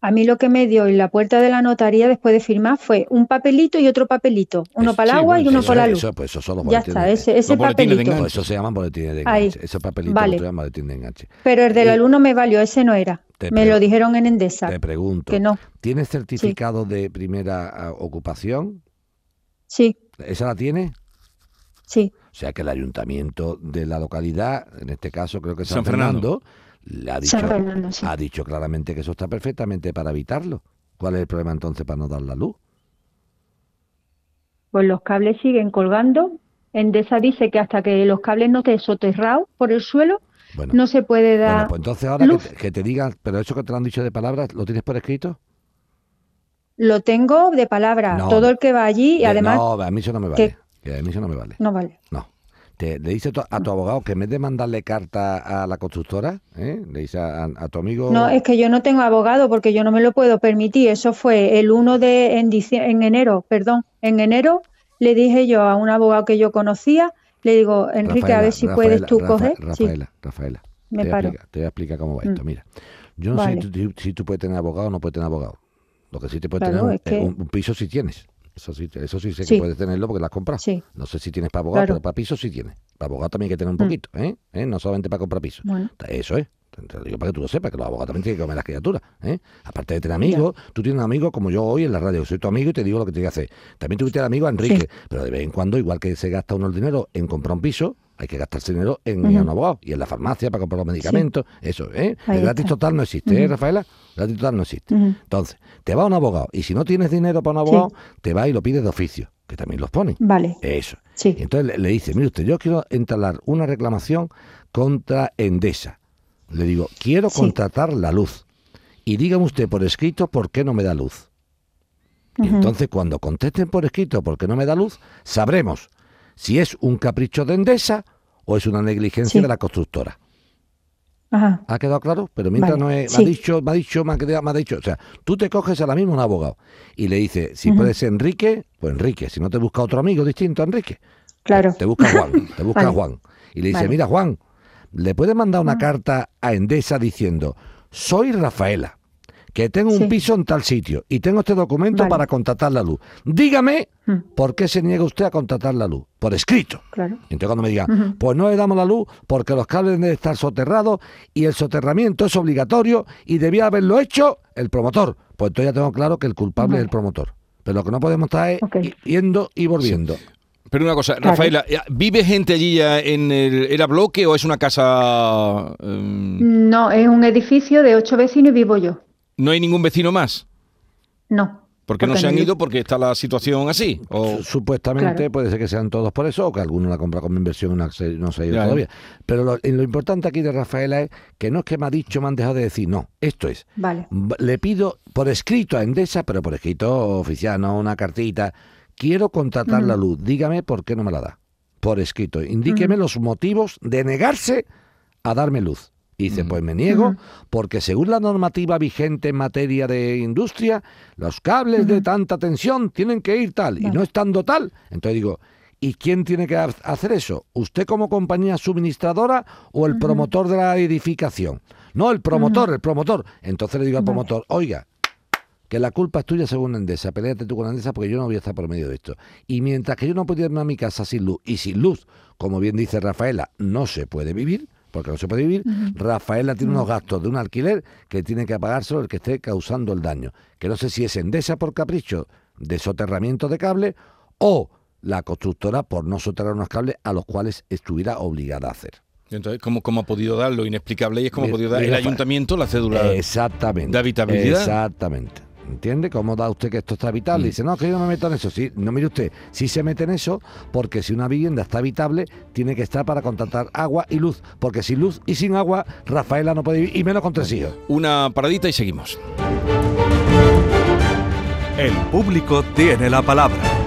A mí lo que me dio en la puerta de la notaría después de firmar fue un papelito y otro papelito, uno Eso, para el sí, agua bueno, y uno eso, para la luz. Eso, pues eso son los Ya boletines está, de- ese, ese Los boletines de papelito. Pues eso se llaman boletines de Ahí. enganche. Papelitos Vale. no se llaman boletín de enganche. Pero el de la Eh, luz no me valió, ese no era. Te Me lo dijeron en Endesa, Te pregunto, que no. ¿tienes certificado de primera ah, ocupación? Sí, ¿Esa la tiene? sí. O sea que el ayuntamiento de la localidad, en este caso creo que San, San Fernando. Fernando, le ha dicho, San Fernando, sí. ha dicho claramente que eso está perfectamente para evitarlo. ¿Cuál es el problema entonces para no dar la luz? Pues los cables siguen colgando. Endesa dice que hasta que los cables no estén soterrados por el suelo, Bueno, no se puede dar bueno pues entonces ahora que te, que te digan, pero eso que te lo han dicho de palabras, ¿lo tienes por escrito? Lo tengo de palabra. No. Todo el que va allí y De- además no, a mí eso no me vale. Que a mí eso no me vale. no vale. No. Te, le dice a tu abogado que en vez de mandarle carta a la constructora, ¿eh? le dice a, a tu amigo... No, es que yo no tengo abogado porque yo no me lo puedo permitir. Eso fue el 1 de en, en enero, perdón. En enero le dije yo a un abogado que yo conocía, le digo, Enrique, a Rafaela, ver si Rafaela, puedes tú Rafa- coger. Sí, Rafaela, Rafaela, me te, voy paro. explicar, te voy a explicar cómo va Mm. esto. Mira, yo no Vale. sé si, tú- si tú puedes tener abogado o no puedes tener abogado. Lo que sí te puede Claro, tener es un, un- un piso si tienes. Eso sí, eso sí sé que puedes tenerlo porque lo has comprado. Sí. No sé si tienes para abogado, Claro. pero para piso sí tienes. Para abogado también hay que tener un Mm. poquito, ¿eh? ¿Eh? No solamente para comprar piso. Bueno, Eso es. Te lo digo para que tú lo sepas, que los abogados también tienen que comer las criaturas. ¿eh? Aparte de tener amigos, tú tienes un amigo como yo hoy en la radio, soy tu amigo y te digo lo que tienes que hacer. También tuviste al amigo Enrique, Sí. pero de vez en cuando, igual que se gasta uno el dinero en comprar un piso, hay que gastarse dinero en un abogado y en la farmacia para comprar los medicamentos. Eso, ¿eh? Ahí el gratis está. total no existe, ¿eh. Rafaela? Gratis total no existe. Entonces, te va a un abogado y si no tienes dinero para un Sí. abogado, te va y lo pides de oficio, que también los ponen. vale, Eso. sí, Y entonces le, le dice, mire usted, yo quiero entalar una reclamación contra Endesa. Le digo, quiero Sí. contratar la luz. Y dígame usted por escrito por qué no me da luz. Entonces cuando contesten por escrito por qué no me da luz, sabremos si es un capricho de Endesa o es una negligencia Sí. de la constructora. ajá, ¿Ha quedado claro? Pero mientras Vale, no es, me ha dicho, me ha dicho, me ha, quedado- me ha dicho, o sea, tú te coges ahora mismo un abogado y le dices, si Ujú. puedes Enrique, pues Enrique, si no te busca otro amigo distinto a Enrique. claro, Te busca Juan, te busca Vale. Juan. Y le dice, Vale. mira Juan, le puedes mandar una Ah. carta a Endesa diciendo, soy Rafaela, que tengo un Sí. piso en tal sitio y tengo este documento Vale. para contratar la luz. Dígame Mm, por qué se niega usted a contratar la luz. Por escrito. claro, Y entonces cuando me diga, Ujú. pues no le damos la luz porque los cables deben de estar soterrados y el soterramiento es obligatorio y debía haberlo hecho el promotor. Pues entonces ya tengo claro que el culpable Vale. es el promotor. Pero lo que no podemos estar es yendo y volviendo. Pero una cosa, Claro. Rafaela, ¿vive gente allí ya en el era bloque o es una casa em, no, es un edificio de ocho vecinos y vivo yo, no hay ningún vecino más? no, Porque no Porque se han no- ido porque está la situación así. O Su- Supuestamente Claro. puede ser que sean todos por eso o que alguno la compra como inversión y no se, no se ha ido Ya, ya. todavía. Pero lo, lo importante aquí de Rafaela es que no es que me ha dicho, me han dejado de decir, no, esto es, vale, le pido por escrito a Endesa, pero por escrito oficial, no una cartita, quiero contratar la luz, dígame por qué no me la da. Por escrito, indíqueme los motivos de negarse a darme luz. Y dice, pues me niego porque según la normativa vigente en materia de industria, los cables de tanta tensión tienen que ir tal y no estando tal. Entonces digo, ¿y quién tiene que ha- hacer eso? ¿Usted como compañía suministradora o el promotor de la edificación? No, el promotor, el promotor. Entonces le digo al Vale. promotor, oiga, que la culpa es tuya según Endesa, peléate tú con Endesa porque yo no voy a estar por medio de esto. Y mientras que yo no puedo irme a mi casa sin luz, y sin luz, como bien dice Rafaela, no se puede vivir, porque no se puede vivir. Rafaela tiene unos gastos de un alquiler que tiene que pagárselo el que esté causando el daño. Que no sé si es Endesa por capricho de soterramiento de cable o la constructora por no soterrar unos cables a los cuales estuviera obligada a hacer. entonces, ¿cómo, cómo ha podido dar lo inexplicable? Y es como ha podido dar el ayuntamiento la cédula. Exactamente. de habitabilidad. Exactamente. ¿Entiende? ¿Cómo da usted que esto está habitable? Mm. Dice, no, que yo no me meto en eso. Sí, no, mire usted, sí se mete en eso porque si una vivienda está habitable, tiene que estar para contratar agua y luz. Porque sin luz y sin agua, Rafaela no puede vivir, y menos con tres hijos. Una paradita y seguimos. El público tiene la palabra.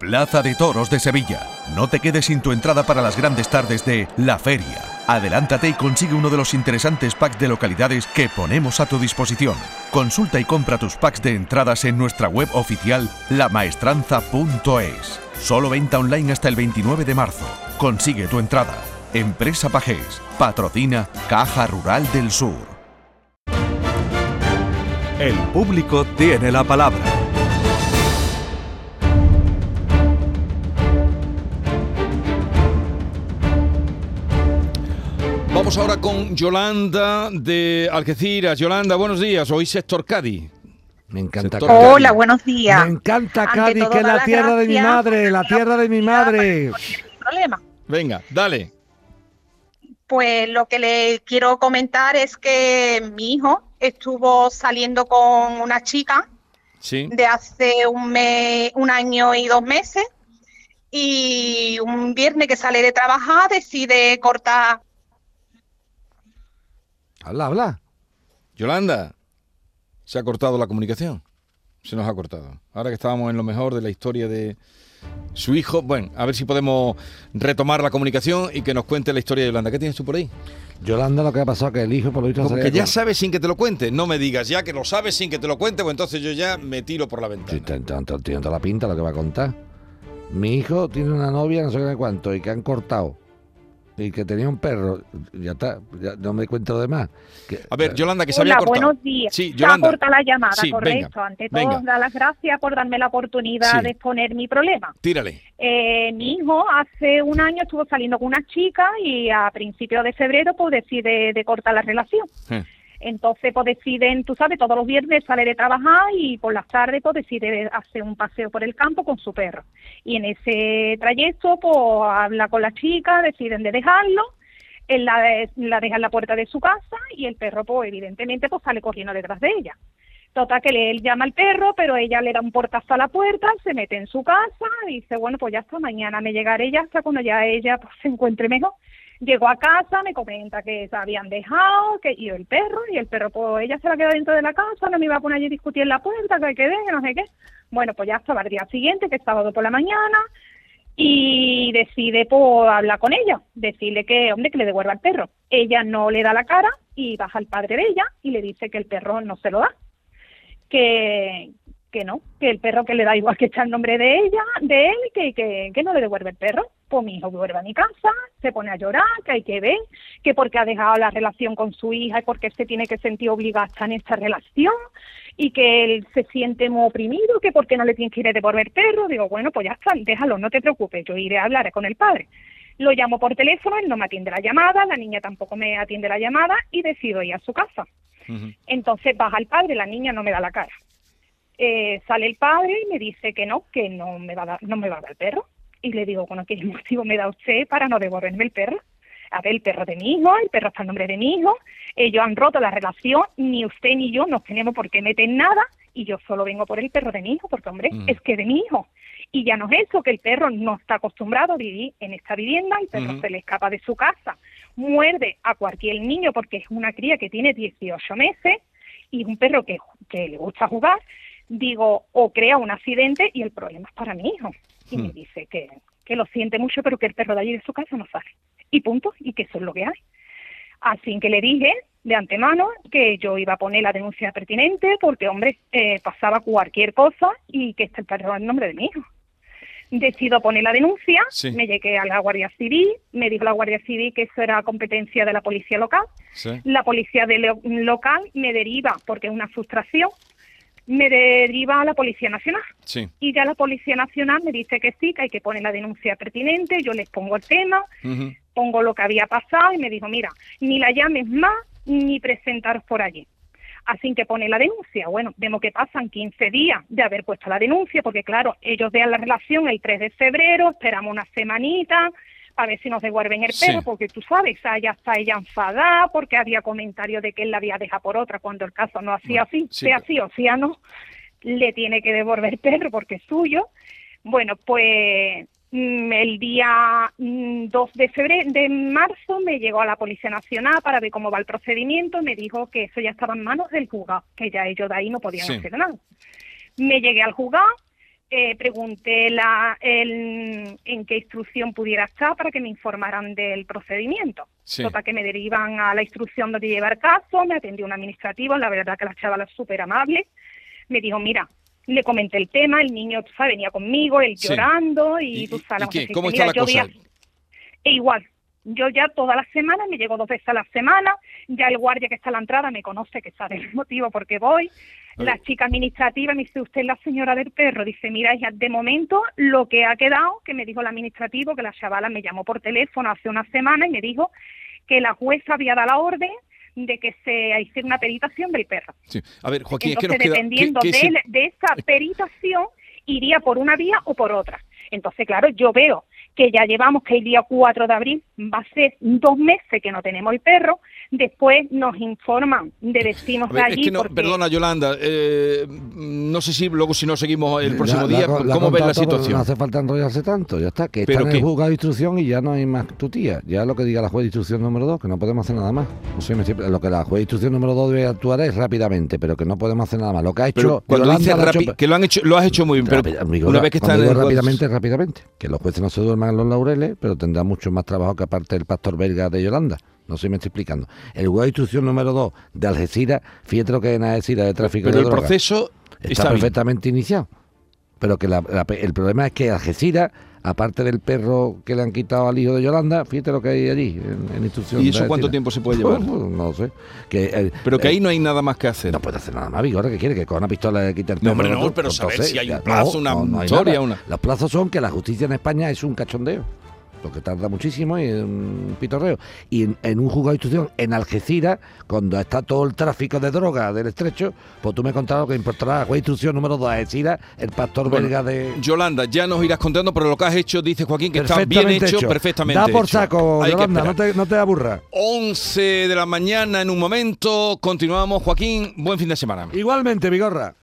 Plaza de Toros de Sevilla. No te quedes sin tu entrada para las grandes tardes de La Feria. Adelántate y consigue uno de los interesantes packs de localidades que ponemos a tu disposición. Consulta y compra tus packs de entradas en nuestra web oficial lamaestranza.es. Solo venta online hasta el 29 de marzo. Consigue tu entrada. Empresa Pajés. Patrocina Caja Rural del Sur. El público tiene la palabra. Vamos ahora con Yolanda de Algeciras. Yolanda, buenos días. Hoy Sector Cádiz. Me encanta Sector Cádiz. Hola, buenos días. Me encanta Ante Cádiz, todo, que es la tierra de mi madre, la tierra de mi madre. problema. Venga, dale. Pues lo que le quiero comentar es que mi hijo estuvo saliendo con una chica Sí. de hace un mes, un año y dos meses y un viernes que sale de trabajar decide cortar Habla, habla. Yolanda, se ha cortado la comunicación. Se nos ha cortado. Ahora que estábamos en lo mejor de la historia de su hijo, bueno, a ver si podemos retomar la comunicación y que nos cuente la historia de Yolanda. ¿Qué tienes tú por ahí? Yolanda, lo que ha pasado es que el hijo, por lo visto, Como salía que ya sabes sin que te lo cuente. No me digas ya que lo sabes sin que te lo cuente, pues entonces yo ya me tiro por la ventana. Tiene toda la pinta lo que va a contar. Mi hijo tiene una novia, no sé qué cuánto, y que han cortado. Y que tenía un perro. Ya está, ya no me cuento lo demás. Que- A ver, Yolanda, que se Hola, había cortado. buenos días. Sí, Se ha Yolanda. cortado la llamada, Sí, correcto. venga, Ante todo, venga. dar las gracias por darme la oportunidad Sí. de exponer mi problema. Tírale. Eh, mi hijo hace un año estuvo saliendo con una chica y a principios de febrero pues decide de cortar la relación. Eh. Entonces pues deciden, tú sabes, todos los viernes sale de trabajar y por las tardes pues decide hacer un paseo por el campo con su perro. Y en ese trayecto pues habla con la chica, deciden de dejarlo él la, la deja en la puerta de su casa y el perro, pues evidentemente, pues sale corriendo detrás de ella. Total que él llama al perro, pero ella le da un portazo a la puerta, se mete en su casa y dice, bueno, pues ya hasta mañana me llegaré ya hasta cuando ya ella pues, se encuentre mejor. Llegó a casa, me comenta que se habían dejado, que y el perro, y el perro, pues ella se la queda dentro de la casa, no me iba a poner allí a discutir en la puerta, que quede, que no sé qué. Bueno, pues ya estaba el día siguiente, que es sábado por la mañana, y decide pues hablar con ella, decirle que, hombre, que le devuelva el perro. Ella no le da la cara y baja al padre de ella y le dice que el perro no se lo da, que, que no, que el perro que le da igual que está el nombre de ella, de él, que, que, que no le devuelve el perro. Pues mi hijo vuelve a mi casa, se pone a llorar, que hay que ver, que porque ha dejado la relación con su hija y porque se tiene que sentir obligado a estar en esta relación y que él se siente muy oprimido, que porque no le tiene que ir a devolver el perro. Digo, bueno, pues ya está, déjalo, no te preocupes, yo iré a hablar con el padre. Lo llamo por teléfono, él no me atiende la llamada, la niña tampoco me atiende la llamada y decido ir a su casa. Entonces baja el padre, la niña no me da la cara. Eh, sale el padre y me dice que no, que no me va a dar, no me va a dar el perro. Y le digo, bueno, ¿qué motivo me da usted para no devolverme el perro? A ver, el perro de mi hijo, el perro está en nombre de mi hijo, ellos han roto la relación, ni usted ni yo nos tenemos por qué meter en nada, y yo solo vengo por el perro de mi hijo, porque hombre, Mm. es que de mi hijo. Y ya no es eso, que el perro no está acostumbrado a vivir en esta vivienda, el perro se le escapa de su casa, muerde a cualquier niño porque es una cría que tiene 18 meses y es un perro que, que le gusta jugar, digo, o crea un accidente y el problema es para mi hijo. Y me dice que, que lo siente mucho, pero que el perro de allí de su casa no sale. Y punto, y que eso es lo que hay. Así que le dije de antemano que yo iba a poner la denuncia pertinente porque, hombre, eh, pasaba cualquier cosa y que este perro es el nombre de mi hijo. Decido poner la denuncia, Sí. me llegué a la Guardia Civil, me dijo la Guardia Civil que eso era competencia de la policía local. La policía de lo- local me deriva, porque es una frustración, me deriva a la Policía Nacional. Sí. Y ya la Policía Nacional me dice que sí, que hay que poner la denuncia pertinente, yo les pongo el tema, pongo lo que había pasado y me dijo, mira, ni la llames más ni presentaros por allí. Así que pone la denuncia. Bueno, vemos que pasan 15 días de haber puesto la denuncia, porque claro, ellos vean la relación el 3 de febrero, esperamos una semanita a ver si nos devuelven el Sí. perro, porque tú sabes, ah, ya está ella enfadada, porque había comentarios de que él la había dejado por otra, cuando el caso no hacía así, sí, sea así o sea no, le tiene que devolver el perro porque es suyo. Bueno, pues mm, el día mm, 2 de febrero, de marzo, me llegó a la Policía Nacional para ver cómo va el procedimiento, me dijo que eso ya estaba en manos del juzgado, que ya ellos de ahí no podían Sí. hacer nada. Me llegué al juzgado, eh, pregunté la, el- en qué instrucción pudiera estar para que me informaran del procedimiento. Sí. Total, que me derivan a la instrucción donde llevar caso, me atendió un administrativo, la verdad que la chavala es súper amable. Me dijo, mira, le comenté el tema, el niño, sabes, venía conmigo, él Sí. llorando y, ¿Y- tú y sabes, qué? decirte, ¿Cómo mira, está la yo voy a- cosa? e igual, yo ya todas las semanas, me llego dos veces a la semana, ya el guardia que está a la entrada me conoce, que sabe el motivo por qué voy. La chica administrativa me dice, usted es la señora del perro. Dice, mira, hija, de momento lo que ha quedado, que me dijo el administrativo, que la chavala me llamó por teléfono hace una semana y me dijo que la jueza había dado la orden de que se hiciera una peritación del perro. Sí. A ver, Joaquín, es que nos Entonces, queda... dependiendo ¿qué- qué de, de esa peritación, iría por una vía o por otra. Entonces, claro, yo veo que ya llevamos que el día 4 de abril va a ser dos meses que no tenemos el perro, después nos informan de vecinos A de es allí que no, porque perdona, Yolanda, eh, no sé si luego si no seguimos el próximo La- día, la- la ¿cómo ves la situación? No hace falta enrollarse tanto, ya está. Que está ¿Pero en el juzgado de instrucción y ya no hay más tutía. Ya lo que diga la juez de instrucción número 2, que no podemos hacer nada más. No sé, me estoy- lo que la juez de instrucción número 2 debe actuar es rápidamente, pero que no podemos hacer nada más. Lo que ha hecho. Pero cuando Yolanda que lo han hecho, lo has hecho muy bien, pero Rápida, amigo, una vez que digo el rápidamente, rápidamente. Que los jueces no se duerman en los laureles, pero tendrán mucho más trabajo que aparte el pastor belga de Yolanda. No sé si me estoy explicando. El juzgado de instrucción número 2 de Algeciras, fíjate lo que es en Algeciras de tráfico Pero de el droga. proceso está, está bien. perfectamente iniciado. Pero que la- la- el problema es que Algeciras, aparte del perro que le han quitado al hijo de Yolanda, fíjate lo que hay allí en, en instrucción. ¿Y eso cuánto Algeciras. tiempo se puede llevar? no lo sé. Que, Pero que ahí no hay nada más que hacer. no puede hacer nada más, Vigora, que quiere que con una pistola le quite el No, perro. hombre, al no, pero Pues saber entonces, si hay un plazo, una hay historia, una- Los plazos son que la justicia en España es un cachondeo. Lo que tarda muchísimo y es un pitorreo. Y en, en un juzgado de instrucción en Algeciras, cuando está todo el tráfico de droga del estrecho, pues tú me contabas que importará la juez de instrucción número 2 Algeciras, el pastor Bueno, belga de. Yolanda, ya nos irás contando, pero lo que has hecho, dice Joaquín, que está bien hecho, hecho. perfectamente Da por hecho. saco, Hay Yolanda, no te, no te aburras. 11 de la mañana en un momento, continuamos. Joaquín, buen fin de semana. Igualmente, Vigorra.